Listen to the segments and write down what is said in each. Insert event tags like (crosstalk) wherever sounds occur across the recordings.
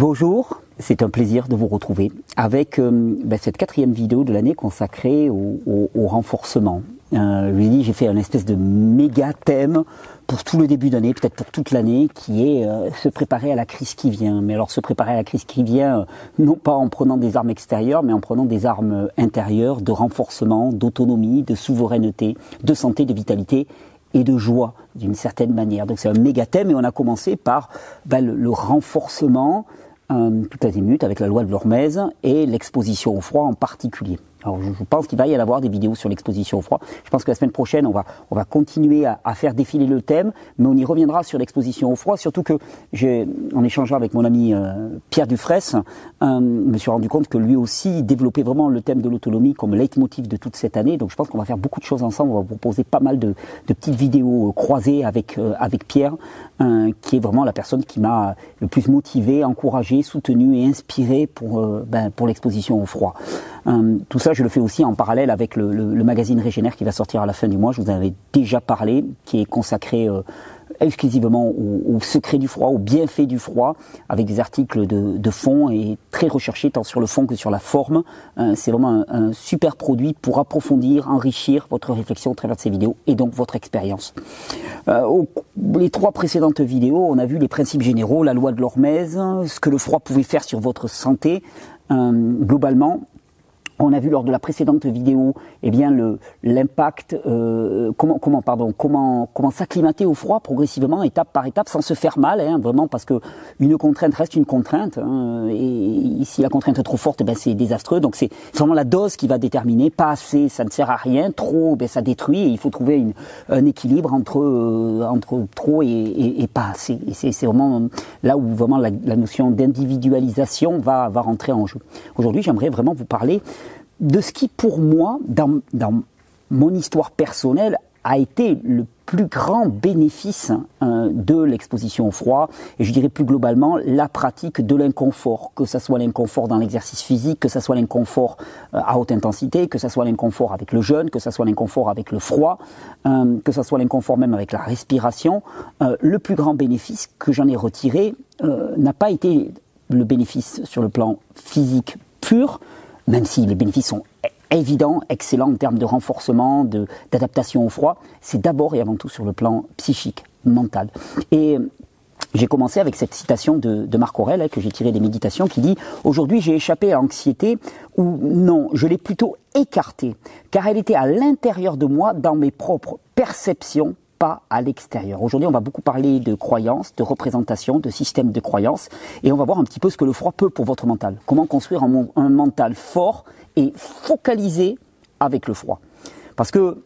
Bonjour, c'est un plaisir de vous retrouver avec euh, ben, cette quatrième vidéo de l'année consacrée au, renforcement. Euh, je dit, j'ai fait un espèce de méga thème pour tout le début d'année, peut-être pour toute l'année, qui est euh, se préparer à la crise qui vient. Mais alors se préparer à la crise qui vient, euh, non pas en prenant des armes extérieures, mais en prenant des armes intérieures de renforcement, d'autonomie, de souveraineté, de santé, de vitalité et de joie d'une certaine manière. Donc c'est un méga thème et on a commencé par ben, le, renforcement euh, tout azimut avec la loi de l'Hormèse et l'exposition au froid en particulier. Alors je, pense qu'il va y avoir des vidéos sur l'exposition au froid. Je pense que la semaine prochaine, on va, on va continuer à, faire défiler le thème, mais on y reviendra sur l'exposition au froid, surtout que en échangeant avec mon ami euh, Pierre Dufresne, euh, je me suis rendu compte que lui aussi développait vraiment le thème de l'autonomie comme leitmotiv de toute cette année. Donc je pense qu'on va faire beaucoup de choses ensemble. On va vous proposer pas mal de, petites vidéos euh, croisées avec, avec Pierre, qui est vraiment la personne qui m'a le plus motivé, encouragé, soutenu et inspiré pour, ben, pour l'exposition au froid. tout ça je le fais aussi en parallèle avec le, magazine Régénère qui va sortir à la fin du mois. Je vous en avais déjà parlé, qui est consacré euh, exclusivement au, secret du froid, au bienfait du froid, avec des articles de, fond et très recherchés tant sur le fond que sur la forme. Euh, c'est vraiment un, super produit pour approfondir, enrichir votre réflexion au travers de ces vidéos et donc votre expérience. Euh, les trois précédentes vidéos, on a vu les principes généraux, la loi de l'Hormèse, ce que le froid pouvait faire sur votre santé. globalement, on a vu lors de la précédente vidéo, eh bien le l'impact, euh, comment comment pardon, comment comment s'acclimater au froid progressivement, étape par étape, sans se faire mal, hein, vraiment parce que une contrainte reste une contrainte. Hein, et si la contrainte est trop forte, eh ben c'est désastreux. Donc c'est vraiment la dose qui va déterminer. Pas assez, ça ne sert à rien. Trop, ben ça détruit. Et il faut trouver une, un équilibre entre euh, entre trop et, et, et, pas assez. Et c'est vraiment là où vraiment la, la notion d'individualisation va va rentrer en jeu. Aujourd'hui, j'aimerais vraiment vous parler de ce qui, pour moi, dans, mon histoire personnelle, a été le plus grand bénéfice hein, de l'exposition au froid, et je dirais plus globalement la pratique de l'inconfort, que ce soit l'inconfort dans l'exercice physique, que ce soit l'inconfort euh, à haute intensité, que ce soit l'inconfort avec le jeûne, que ce soit l'inconfort avec le froid, euh, que ce soit l'inconfort même avec la respiration. Euh, le plus grand bénéfice que j'en ai retiré n'a pas été le bénéfice sur le plan physique pur, même si les bénéfices sont évidents, excellents en termes de renforcement, d'adaptation au froid, c'est d'abord et avant tout sur le plan psychique, mental. Et j'ai commencé avec cette citation de, Marc Aurel, hein, que j'ai tirée des méditations, qui dit Aujourd'hui, j'ai échappé à l'anxiété, ou non, je l'ai plutôt écartée, car elle était à l'intérieur de moi, dans mes propres perceptions, pas à l'extérieur. Aujourd'hui, on va beaucoup parler de croyances, de représentation, de système de croyances, et on va voir un petit peu ce que le froid peut pour votre mental. Comment construire un, un mental fort et focalisé avec le froid. Parce que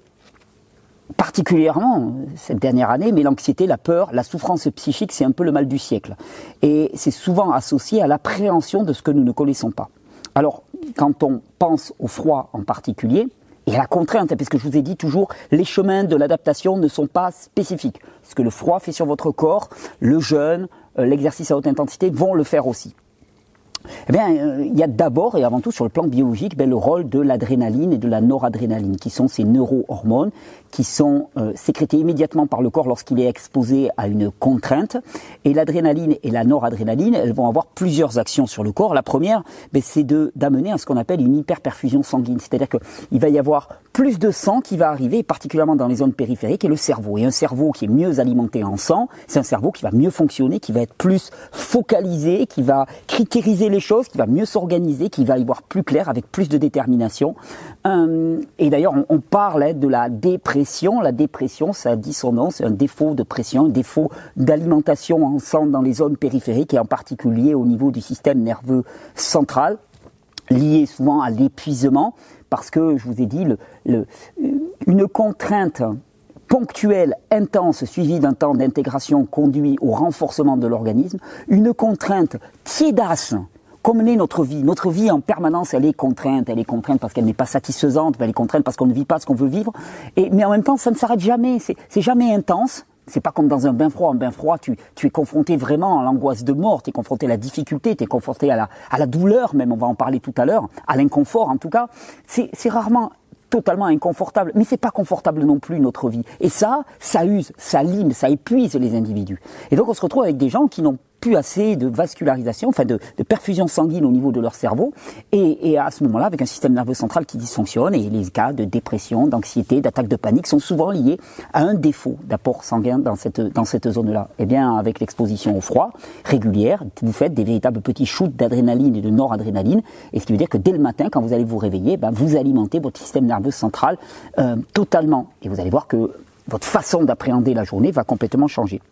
particulièrement cette dernière année, mais l'anxiété, la peur, la souffrance psychique, c'est un peu le mal du siècle. Et c'est souvent associé à l'appréhension de ce que nous ne connaissons pas. Alors, quand on pense au froid en particulier, et la contrainte, parce que je vous ai dit toujours, les chemins de l'adaptation ne sont pas spécifiques. Ce que le froid fait sur votre corps, le jeûne, euh, l'exercice à haute intensité vont le faire aussi. Eh bien, euh, il y a d'abord et avant tout sur le plan biologique ben, le rôle de l'adrénaline et de la noradrénaline, qui sont ces neurohormones qui sont euh, sécrétées immédiatement par le corps lorsqu'il est exposé à une contrainte. Et l'adrénaline et la noradrénaline, elles vont avoir plusieurs actions sur le corps. La première, ben, c'est d'amener à ce qu'on appelle une hyperperfusion sanguine, c'est-à-dire qu'il va y avoir plus de sang qui va arriver, particulièrement dans les zones périphériques, et le cerveau. Et un cerveau qui est mieux alimenté en sang, c'est un cerveau qui va mieux fonctionner, qui va être plus focalisé, qui va critériser les choses, qui va mieux s'organiser, qui va y voir plus clair, avec plus de détermination. Euh, et d'ailleurs, on, parle de la dépression. La dépression, ça dit son nom, c'est un défaut de pression, un défaut d'alimentation en sang dans les zones périphériques, et en particulier au niveau du système nerveux central lié souvent à l'épuisement parce que, je vous ai dit, une contrainte ponctuelle, intense, suivie d'un temps d'intégration conduit au renforcement de l'organisme, une contrainte tiédasse, comme l'est notre vie. Notre vie en permanence, elle est contrainte. Elle est contrainte parce qu'elle n'est pas satisfaisante, elle est contrainte parce qu'on ne vit pas ce qu'on veut vivre. Et, mais en même temps, ça ne s'arrête jamais. C'est jamais intense. C'est pas comme dans un bain froid. Un bain froid, tu, tu es confronté vraiment à l'angoisse de mort, tu es confronté à la difficulté, tu es confronté à la, à la douleur, même on va en parler tout à l'heure, à l'inconfort en tout cas. C'est rarement totalement inconfortable, mais c'est pas confortable non plus notre vie. Et ça, ça use, ça lime, ça épuise les individus. Et donc on se retrouve avec des gens qui n'ont plus assez de vascularisation, enfin de, perfusion sanguine au niveau de leur cerveau. Et, à ce moment-là, avec un système nerveux central qui dysfonctionne, et les cas de dépression, d'anxiété, d'attaque de panique sont souvent liés à un défaut d'apport sanguin dans cette, dans cette zone-là. Eh bien, avec l'exposition au froid régulière, vous faites des véritables petits shoots d'adrénaline et de noradrénaline, et ce qui veut dire que dès le matin, quand vous allez vous réveiller, ben, vous alimentez votre système nerveux central euh, totalement. Et vous allez voir que votre façon d'appréhender la journée va complètement changer.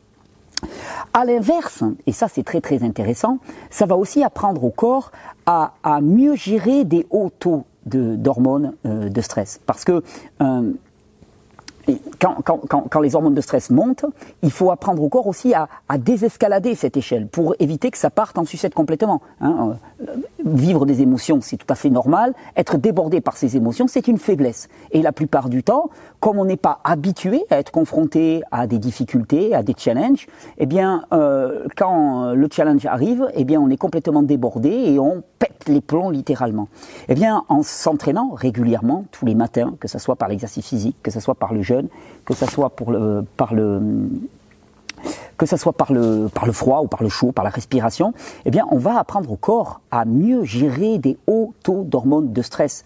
À l'inverse, et ça c'est très très intéressant, ça va aussi apprendre au corps à, mieux gérer des hauts taux d'hormones de, de, stress. Parce que euh, quand, les hormones de stress montent, il faut apprendre au corps aussi à, désescalader cette échelle pour éviter que ça parte en sucette complètement. Hein. Vivre des émotions, c'est tout à fait normal. Être débordé par ces émotions, c'est une faiblesse. Et la plupart du temps, comme on n'est pas habitué à être confronté à des difficultés, à des challenges, eh bien, euh, quand le challenge arrive, eh bien, on est complètement débordé et on pète les plombs littéralement. Eh bien, en s'entraînant régulièrement tous les matins, que ce soit par l'exercice physique, que ce soit par le jeûne, que ce soit pour le, par le que ce soit par le, par le froid ou par le chaud, par la respiration, eh bien, on va apprendre au corps à mieux gérer des hauts taux d'hormones de stress.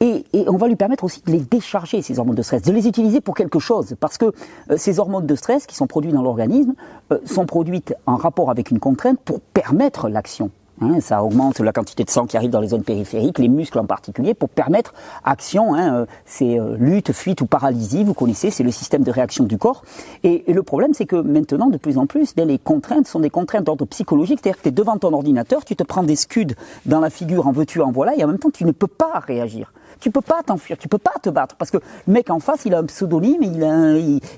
Et, on va lui permettre aussi de les décharger, ces hormones de stress, de les utiliser pour quelque chose. Parce que euh, ces hormones de stress qui sont produites dans l'organisme euh, sont produites en rapport avec une contrainte pour permettre l'action. Hein, ça augmente la quantité de sang qui arrive dans les zones périphériques, les muscles en particulier, pour permettre action. Hein, euh, c'est euh, lutte, fuite ou paralysie, vous connaissez, c'est le système de réaction du corps. Et, le problème, c'est que maintenant, de plus en plus, ben, les contraintes sont des contraintes d'ordre psychologique, c'est-à-dire que tu es devant ton ordinateur, tu te prends des scuds dans la figure, en veux-tu, en voilà, et en même temps, tu ne peux pas réagir. Tu peux pas t'enfuir, tu peux pas te battre parce que le mec en face, il a un pseudonyme,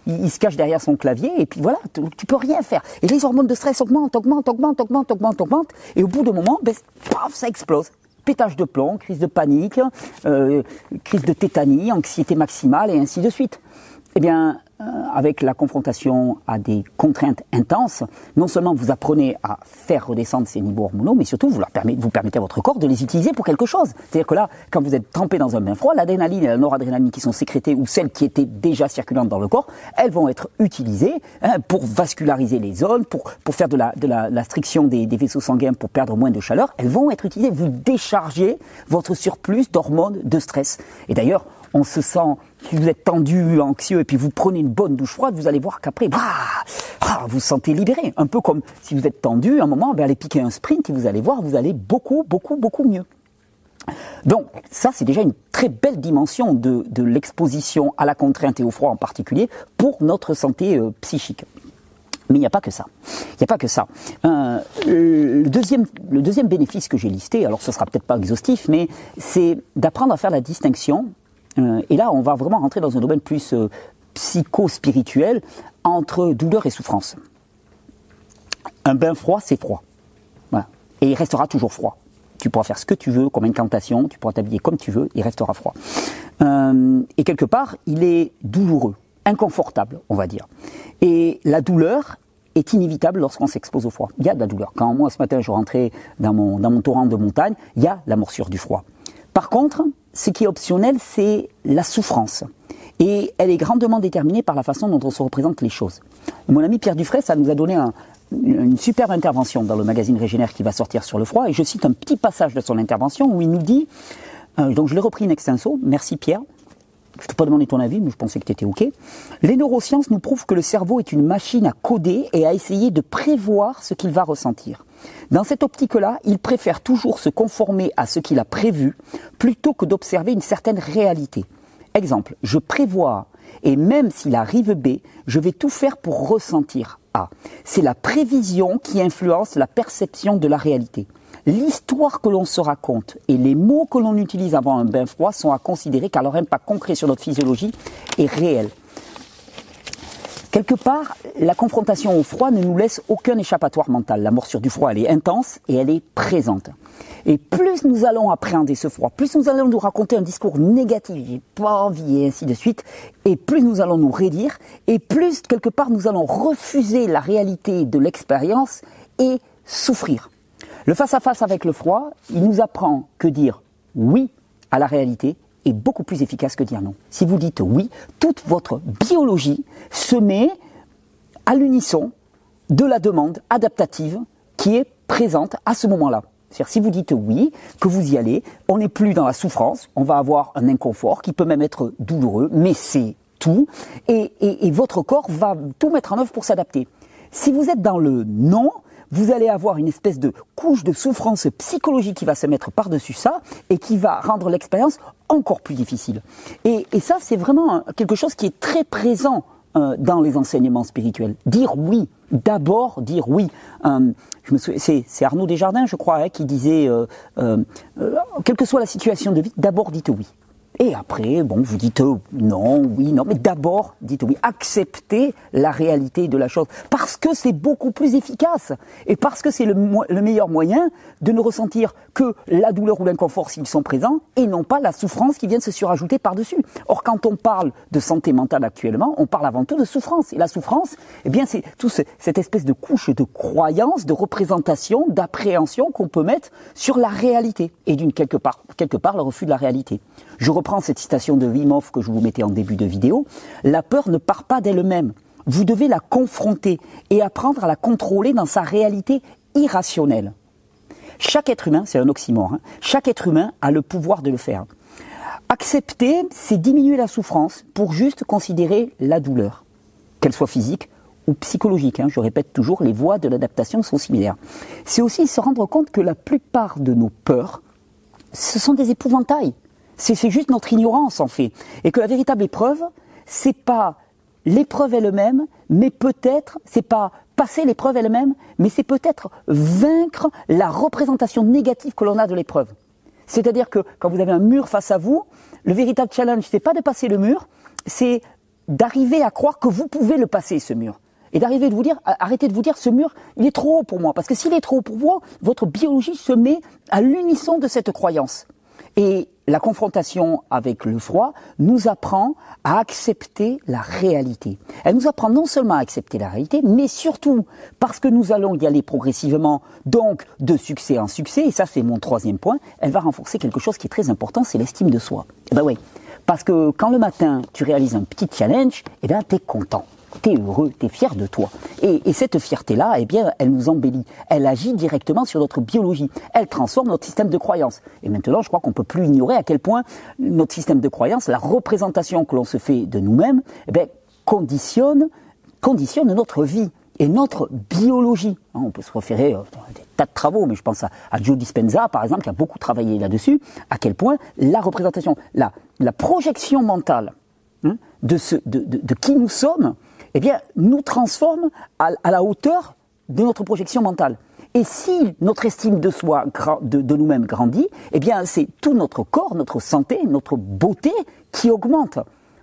il, se cache derrière son clavier et puis voilà, tu, tu, peux rien faire. Et les hormones de stress augmentent, augmentent, augmentent, augmentent, augmentent, augmentent, et au bout d'un moment, ben, paf, ça explose pétage de plomb, crise de panique, euh, crise de tétanie, anxiété maximale et ainsi de suite. Eh bien, avec la confrontation à des contraintes intenses, non seulement vous apprenez à faire redescendre ces niveaux hormonaux, mais surtout vous, leur permettez, vous permettez à votre corps de les utiliser pour quelque chose. C'est-à-dire que là, quand vous êtes trempé dans un bain froid, l'adrénaline et la noradrénaline qui sont sécrétées ou celles qui étaient déjà circulantes dans le corps, elles vont être utilisées hein, pour vasculariser les zones, pour, pour faire de la, de la striction des, des, vaisseaux sanguins pour perdre moins de chaleur. Elles vont être utilisées. Vous déchargez votre surplus d'hormones de stress. Et d'ailleurs, on se sent, si vous êtes tendu, anxieux, et puis vous prenez une bonne douche froide, vous allez voir qu'après, bah, ah, vous sentez libéré. Un peu comme si vous êtes tendu, à un moment, ben, allez piquer un sprint, et vous allez voir, vous allez beaucoup, beaucoup, beaucoup mieux. Donc ça, c'est déjà une très belle dimension de, l'exposition à la contrainte et au froid en particulier pour notre santé euh, psychique. Mais il n'y a pas que ça. Il n'y a pas que ça. Euh, le, deuxième, le deuxième bénéfice que j'ai listé, alors ce sera peut-être pas exhaustif, mais c'est d'apprendre à faire la distinction euh, et là, on va vraiment rentrer dans un domaine plus euh, psycho-spirituel entre douleur et souffrance. Un bain froid, c'est froid. Voilà. Et il restera toujours froid. Tu pourras faire ce que tu veux comme incantation, tu pourras t'habiller comme tu veux, il restera froid. Euh, et quelque part, il est douloureux, inconfortable, on va dire. Et la douleur est inévitable lorsqu'on s'expose au froid. Il y a de la douleur. Quand moi, ce matin, je rentrais dans mon, dans mon torrent de montagne, il y a la morsure du froid. Par contre, ce qui est optionnel, c'est la souffrance. Et elle est grandement déterminée par la façon dont on se représente les choses. Mon ami Pierre Dufray, ça nous a donné une superbe intervention dans le magazine Régénère qui va sortir sur le froid. Et je cite un petit passage de son intervention où il nous dit, euh, donc je l'ai repris in extenso, merci Pierre, je ne t'ai pas demandé ton avis, mais je pensais que tu étais OK. Les neurosciences nous prouvent que le cerveau est une machine à coder et à essayer de prévoir ce qu'il va ressentir. Dans cette optique-là, il préfère toujours se conformer à ce qu'il a prévu plutôt que d'observer une certaine réalité. Exemple, je prévois, et même s'il arrive B, je vais tout faire pour ressentir A. C'est la prévision qui influence la perception de la réalité. L'histoire que l'on se raconte et les mots que l'on utilise avant un bain froid sont à considérer car leur impact concret sur notre physiologie est réel. Quelque part, la confrontation au froid ne nous laisse aucun échappatoire mental. La morsure du froid, elle est intense et elle est présente. Et plus nous allons appréhender ce froid, plus nous allons nous raconter un discours négatif, j'ai pas envie, et ainsi de suite, et plus nous allons nous rédire, et plus quelque part nous allons refuser la réalité de l'expérience et souffrir. Le face-à-face avec le froid, il nous apprend que dire oui à la réalité est beaucoup plus efficace que dire non. Si vous dites oui, toute votre biologie se met à l'unisson de la demande adaptative qui est présente à ce moment-là. C'est-à-dire si vous dites oui, que vous y allez, on n'est plus dans la souffrance, on va avoir un inconfort qui peut même être douloureux, mais c'est tout, et, et, votre corps va tout mettre en œuvre pour s'adapter. Si vous êtes dans le non, vous allez avoir une espèce de couche de souffrance psychologique qui va se mettre par-dessus ça et qui va rendre l'expérience encore plus difficile. Et, ça, c'est vraiment quelque chose qui est très présent euh, dans les enseignements spirituels. Dire oui, d'abord dire oui. Euh, c'est Arnaud Desjardins, je crois, hein, qui disait, euh, quelle que soit la situation de vie, d'abord dites oui. Et après, bon, vous dites euh, non, oui, non, mais d'abord, dites oui. Acceptez la réalité de la chose. Parce que c'est beaucoup plus efficace. Et parce que c'est le, le, meilleur moyen de ne ressentir que la douleur ou l'inconfort s'ils sont présents et non pas la souffrance qui vient de se surajouter par-dessus. Or, quand on parle de santé mentale actuellement, on parle avant tout de souffrance. Et la souffrance, eh bien, c'est tout cette espèce de couche de croyance, de représentation, d'appréhension qu'on peut mettre sur la réalité. Et d'une quelque part, quelque part, le refus de la réalité. Reprends cette citation de Wim que je vous mettais en début de vidéo. La peur ne part pas d'elle-même. Vous devez la confronter et apprendre à la contrôler dans sa réalité irrationnelle. Chaque être humain, c'est un oxymore, hein, chaque être humain a le pouvoir de le faire. Accepter, c'est diminuer la souffrance pour juste considérer la douleur, qu'elle soit physique ou psychologique. Hein. je répète toujours, les voies de l'adaptation sont similaires. C'est aussi se rendre compte que la plupart de nos peurs, ce sont des épouvantails. C'est juste notre ignorance en fait. Et que la véritable épreuve, c'est pas l'épreuve elle-même, mais peut-être, c'est pas passer l'épreuve elle-même, mais c'est peut-être vaincre la représentation négative que l'on a de l'épreuve. C'est-à-dire que quand vous avez un mur face à vous, le véritable challenge, c'est pas de passer le mur, c'est d'arriver à croire que vous pouvez le passer, ce mur. Et d'arriver de vous dire, arrêtez de vous dire, ce mur, il est trop haut pour moi. Parce que s'il est trop haut pour vous, votre biologie se met à l'unisson de cette croyance. Et la confrontation avec le froid nous apprend à accepter la réalité. Elle nous apprend non seulement à accepter la réalité, mais surtout parce que nous allons y aller progressivement, donc de succès en succès, et ça c'est mon troisième point, elle va renforcer quelque chose qui est très important, c'est l'estime de soi. Eh ben oui, parce que quand le matin tu réalises un petit challenge, eh ben t'es content t'es heureux, t'es fier de toi. Et, cette fierté-là, eh bien, elle nous embellit. Elle agit directement sur notre biologie. Elle transforme notre système de croyance. Et maintenant, je crois qu'on peut plus ignorer à quel point notre système de croyance, la représentation que l'on se fait de nous-mêmes, eh bien, conditionne, conditionne notre vie et notre biologie. Hein, on peut se référer à des tas de travaux, mais je pense à, Joe Dispenza, par exemple, qui a beaucoup travaillé là-dessus, à quel point la représentation, la, projection mentale hein, de, qui nous sommes, eh bien, nous transforme à, la hauteur de notre projection mentale. Et si notre estime de soi, de, de nous-mêmes grandit, eh bien, c'est tout notre corps, notre santé, notre beauté qui augmente.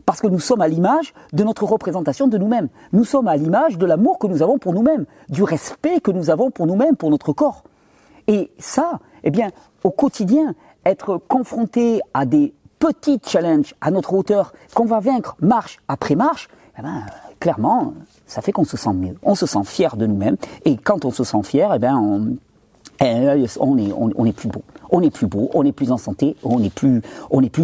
Parce que nous sommes à l'image de notre représentation de nous-mêmes. Nous sommes à l'image de l'amour que nous avons pour nous-mêmes, du respect que nous avons pour nous-mêmes, pour notre corps. Et ça, eh bien, au quotidien, être confronté à des petits challenges à notre hauteur qu'on va vaincre marche après marche, eh ben, clairement, ça fait qu'on se sent mieux. On se sent fier de nous-mêmes. Et quand on se sent fier, eh ben, on, eh, est, plus beau. On est plus beau, on est plus en santé, on est plus,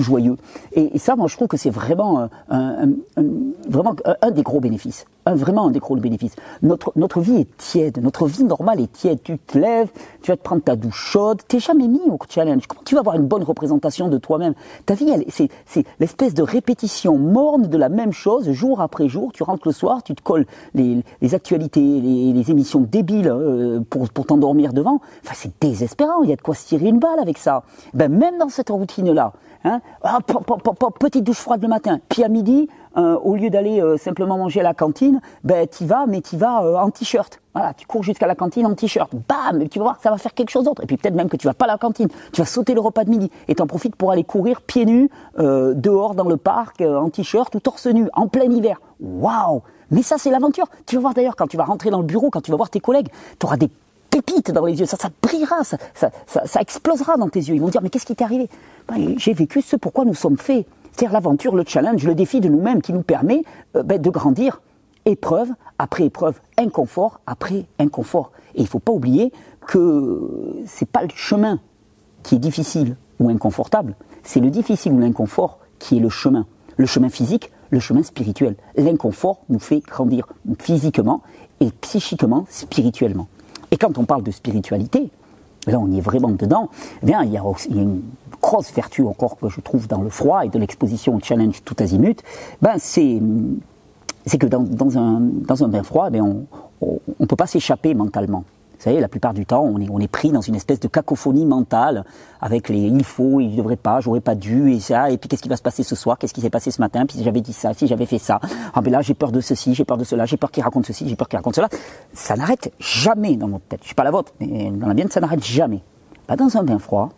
joyeux. Et, ça, moi, je trouve que c'est vraiment, vraiment un des gros bénéfices vraiment un des gros bénéfices. Notre, notre vie est tiède, notre vie normale est tiède. Tu te lèves, tu vas te prendre ta douche chaude, t'es jamais mis au challenge. Comment tu vas avoir une bonne représentation de toi-même? Ta vie, c'est, c'est l'espèce de répétition morne de la même chose, jour après jour. Tu rentres le soir, tu te colles les, les actualités, les, les, émissions débiles euh, pour, pour t'endormir devant. Enfin, c'est désespérant, il y a de quoi se tirer une balle avec ça. Ben, même dans cette routine-là, Hein ah, petite douche froide le matin. Puis à midi, euh, au lieu d'aller euh, simplement manger à la cantine, ben y vas, mais tu vas euh, en t-shirt. Voilà, tu cours jusqu'à la cantine en t-shirt. Bam, tu vas voir, ça va faire quelque chose d'autre. Et puis peut-être même que tu vas pas à la cantine, tu vas sauter le repas de midi et t'en profites pour aller courir pieds nus dehors dans le parc en t-shirt ou torse nu en plein hiver. Waouh Mais ça c'est l'aventure. Tu vas voir d'ailleurs quand tu vas rentrer dans le bureau, quand tu vas voir tes collègues, tu auras des pépites dans les yeux, ça, ça brillera, ça, ça, ça, explosera dans tes yeux. Ils vont dire mais qu'est-ce qui t'est arrivé? Ben, J'ai vécu ce pourquoi nous sommes faits. C'est-à-dire l'aventure, le challenge, le défi de nous-mêmes qui nous permet euh, ben, de grandir épreuve après épreuve, inconfort après inconfort. Et il ne faut pas oublier que c'est pas le chemin qui est difficile ou inconfortable, c'est le difficile ou l'inconfort qui est le chemin. Le chemin physique, le chemin spirituel. L'inconfort nous fait grandir physiquement et psychiquement, spirituellement. Et quand on parle de spiritualité, là on y est vraiment dedans, eh il y, a il y a une grosse vertu encore que je trouve dans le froid et de l'exposition au challenge tout azimut, ben c'est que dans, un, dans bain froid, ben on ne peut pas s'échapper mentalement. Vous savez, la plupart du temps, on est, on est pris dans une espèce de cacophonie mentale avec les il faut, il devrait pas, j'aurais pas dû, et ça, et puis qu'est-ce qui va se passer ce soir, qu'est-ce qui s'est passé ce matin, puis si j'avais dit ça, si j'avais fait ça, ah ben là j'ai peur de ceci, j'ai peur de cela, j'ai peur qu'il raconte ceci, j'ai peur qu'il raconte cela. Ça n'arrête jamais dans notre tête. Je suis pas la vôtre, mais dans la mienne, ça n'arrête jamais. Pas dans un bain froid,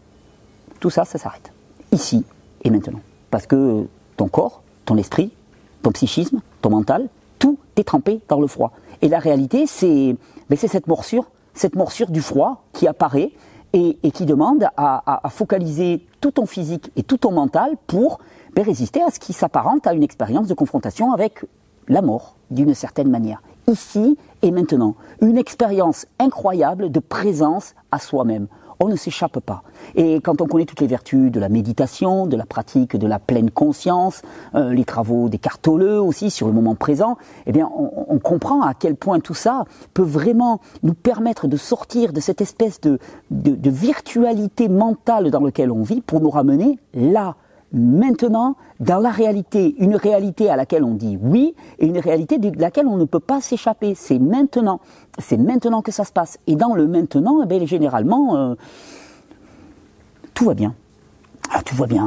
tout ça, ça s'arrête. Ici et maintenant. Parce que ton corps, ton esprit, ton psychisme, ton mental, tout est trempé dans le froid. Et la réalité, c'est ben, cette morsure cette morsure du froid qui apparaît et, qui demande à, focaliser tout ton physique et tout ton mental pour ben, résister à ce qui s'apparente à une expérience de confrontation avec la mort, d'une certaine manière. Ici et maintenant. Une expérience incroyable de présence à soi-même on ne s'échappe pas. Et quand on connaît toutes les vertus de la méditation, de la pratique de la pleine conscience, euh, les travaux des cartoleux aussi sur le moment présent, eh bien, on, comprend à quel point tout ça peut vraiment nous permettre de sortir de cette espèce de, de virtualité mentale dans laquelle on vit pour nous ramener là, maintenant dans la réalité, une réalité à laquelle on dit oui et une réalité de laquelle on ne peut pas s'échapper. C'est maintenant, c'est maintenant que ça se passe. Et dans le maintenant, eh bien, généralement, euh, tout va bien. Ah, tout va bien.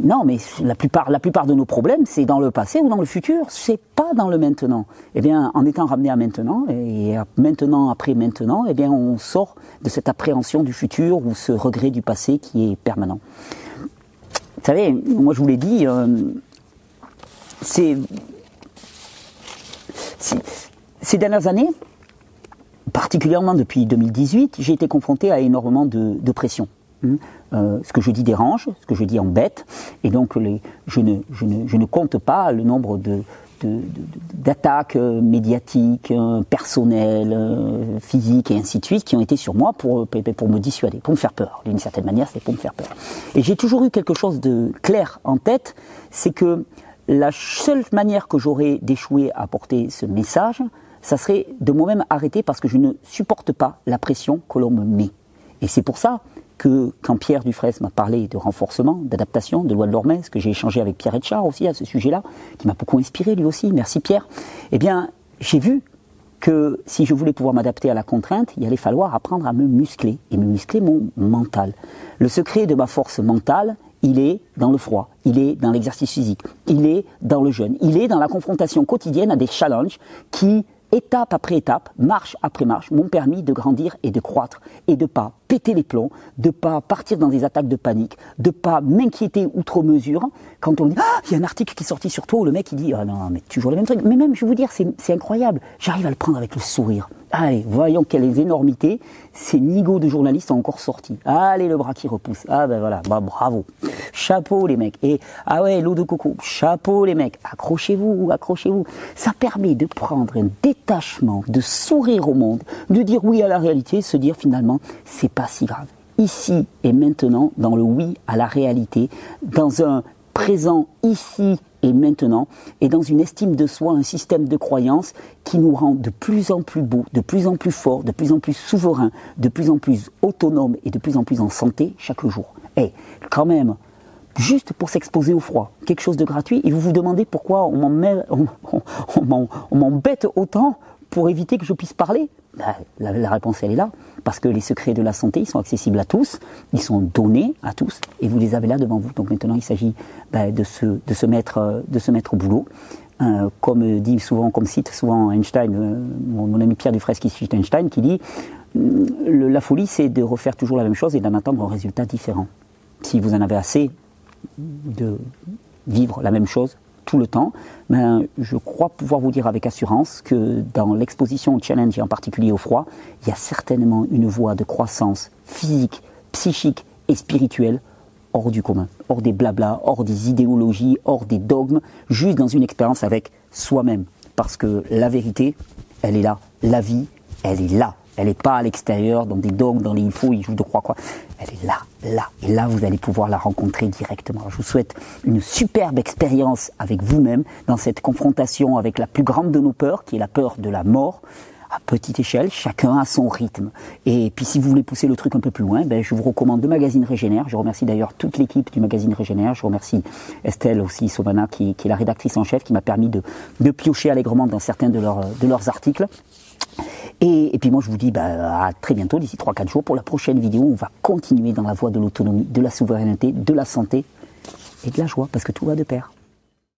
Non, mais la plupart, la plupart de nos problèmes, c'est dans le passé ou dans le futur. C'est pas dans le maintenant. Eh bien, en étant ramené à maintenant et maintenant après maintenant, eh bien, on sort de cette appréhension du futur ou ce regret du passé qui est permanent. Vous savez, moi je vous l'ai dit, euh, ces dernières années, particulièrement depuis 2018, j'ai été confronté à énormément de, pression. Hein. Euh, ce que je dis dérange, ce que je dis embête, et donc je, ne, compte pas le nombre de, d'attaques euh, médiatiques, euh, personnelles, euh, physiques et ainsi de suite qui ont été sur moi pour, pour me dissuader, pour me faire peur. D'une certaine manière, c'est pour me faire peur. Et j'ai toujours eu quelque chose de clair en tête, c'est que la seule manière que j'aurais d'échouer à porter ce message, ça serait de moi-même arrêter parce que je ne supporte pas la pression que l'on me met. Et c'est pour ça que quand Pierre Dufresne m'a parlé de renforcement, d'adaptation, de loi de l'Ormez, que j'ai échangé avec Pierre Etchard aussi à ce sujet-là, qui m'a beaucoup inspiré lui aussi, merci Pierre, eh bien, j'ai vu que si je voulais pouvoir m'adapter à la contrainte, il allait falloir apprendre à me muscler, et me muscler mon mental. Le secret de ma force mentale, il est dans le froid, il est dans l'exercice physique, il est dans le jeûne, il est dans la confrontation quotidienne à des challenges qui étape après étape, marche après marche, m'ont permis de grandir et de croître et de pas péter les plombs, de pas partir dans des attaques de panique, de pas m'inquiéter outre mesure quand on dit ah il y a un article qui est sorti sur toi où le mec il dit ah non mais toujours le même truc mais même je vais vous dire c'est incroyable. J'arrive à le prendre avec le sourire. Allez voyons quelles énormités. Ces nigauds de journalistes ont encore sorti. Allez le bras qui repousse. Ah ben voilà. Bah bravo. Chapeau les mecs. Et ah ouais l'eau de coco. Chapeau les mecs. Accrochez-vous accrochez-vous. Ça permet de prendre un détachement de sourire au monde de dire oui à la réalité se dire finalement c'est pas si grave. Ici et maintenant, dans le oui à la réalité, dans un présent ici et maintenant, et dans une estime de soi, un système de croyance qui nous rend de plus en plus beau, de plus en plus fort, de plus en plus souverain, de plus en plus autonome et de plus en plus en santé chaque jour. Et quand même, juste pour s'exposer au froid, quelque chose de gratuit, et vous vous demandez pourquoi on (laughs) m'embête autant pour éviter que je puisse parler bah, la, réponse, elle est là. Parce que les secrets de la santé, ils sont accessibles à tous, ils sont donnés à tous, et vous les avez là devant vous. Donc maintenant, il s'agit bah, de, se, de, se mettre, euh, de se mettre au boulot. Euh, comme dit souvent, comme cite souvent Einstein, euh, mon, ami Pierre Dufresne qui cite Einstein, qui dit La folie, c'est de refaire toujours la même chose et d'en attendre un résultat différent. Si vous en avez assez de vivre la même chose, tout le temps, ben, je crois pouvoir vous dire avec assurance que dans l'exposition au challenge et en particulier au froid, il y a certainement une voie de croissance physique, psychique et spirituelle hors du commun, hors des blablas, hors des idéologies, hors des dogmes, juste dans une expérience avec soi-même. Parce que la vérité, elle est là. La vie, elle est là. Elle n'est pas à l'extérieur, dans des dogmes, dans les il faut, il joue de croix, quoi. Elle est là, là. Et là, vous allez pouvoir la rencontrer directement. Je vous souhaite une superbe expérience avec vous-même dans cette confrontation avec la plus grande de nos peurs, qui est la peur de la mort, à petite échelle, chacun à son rythme. Et puis si vous voulez pousser le truc un peu plus loin, ben, je vous recommande le magazine Régénère. Je remercie d'ailleurs toute l'équipe du magazine Régénère. Je remercie Estelle aussi, Sovana, qui, est la rédactrice en chef, qui m'a permis de, piocher allègrement dans certains de leurs articles. Et, et, puis moi je vous dis bah, à très bientôt, d'ici 3-4 jours, pour la prochaine vidéo. On va continuer dans la voie de l'autonomie, de la souveraineté, de la santé et de la joie, parce que tout va de pair.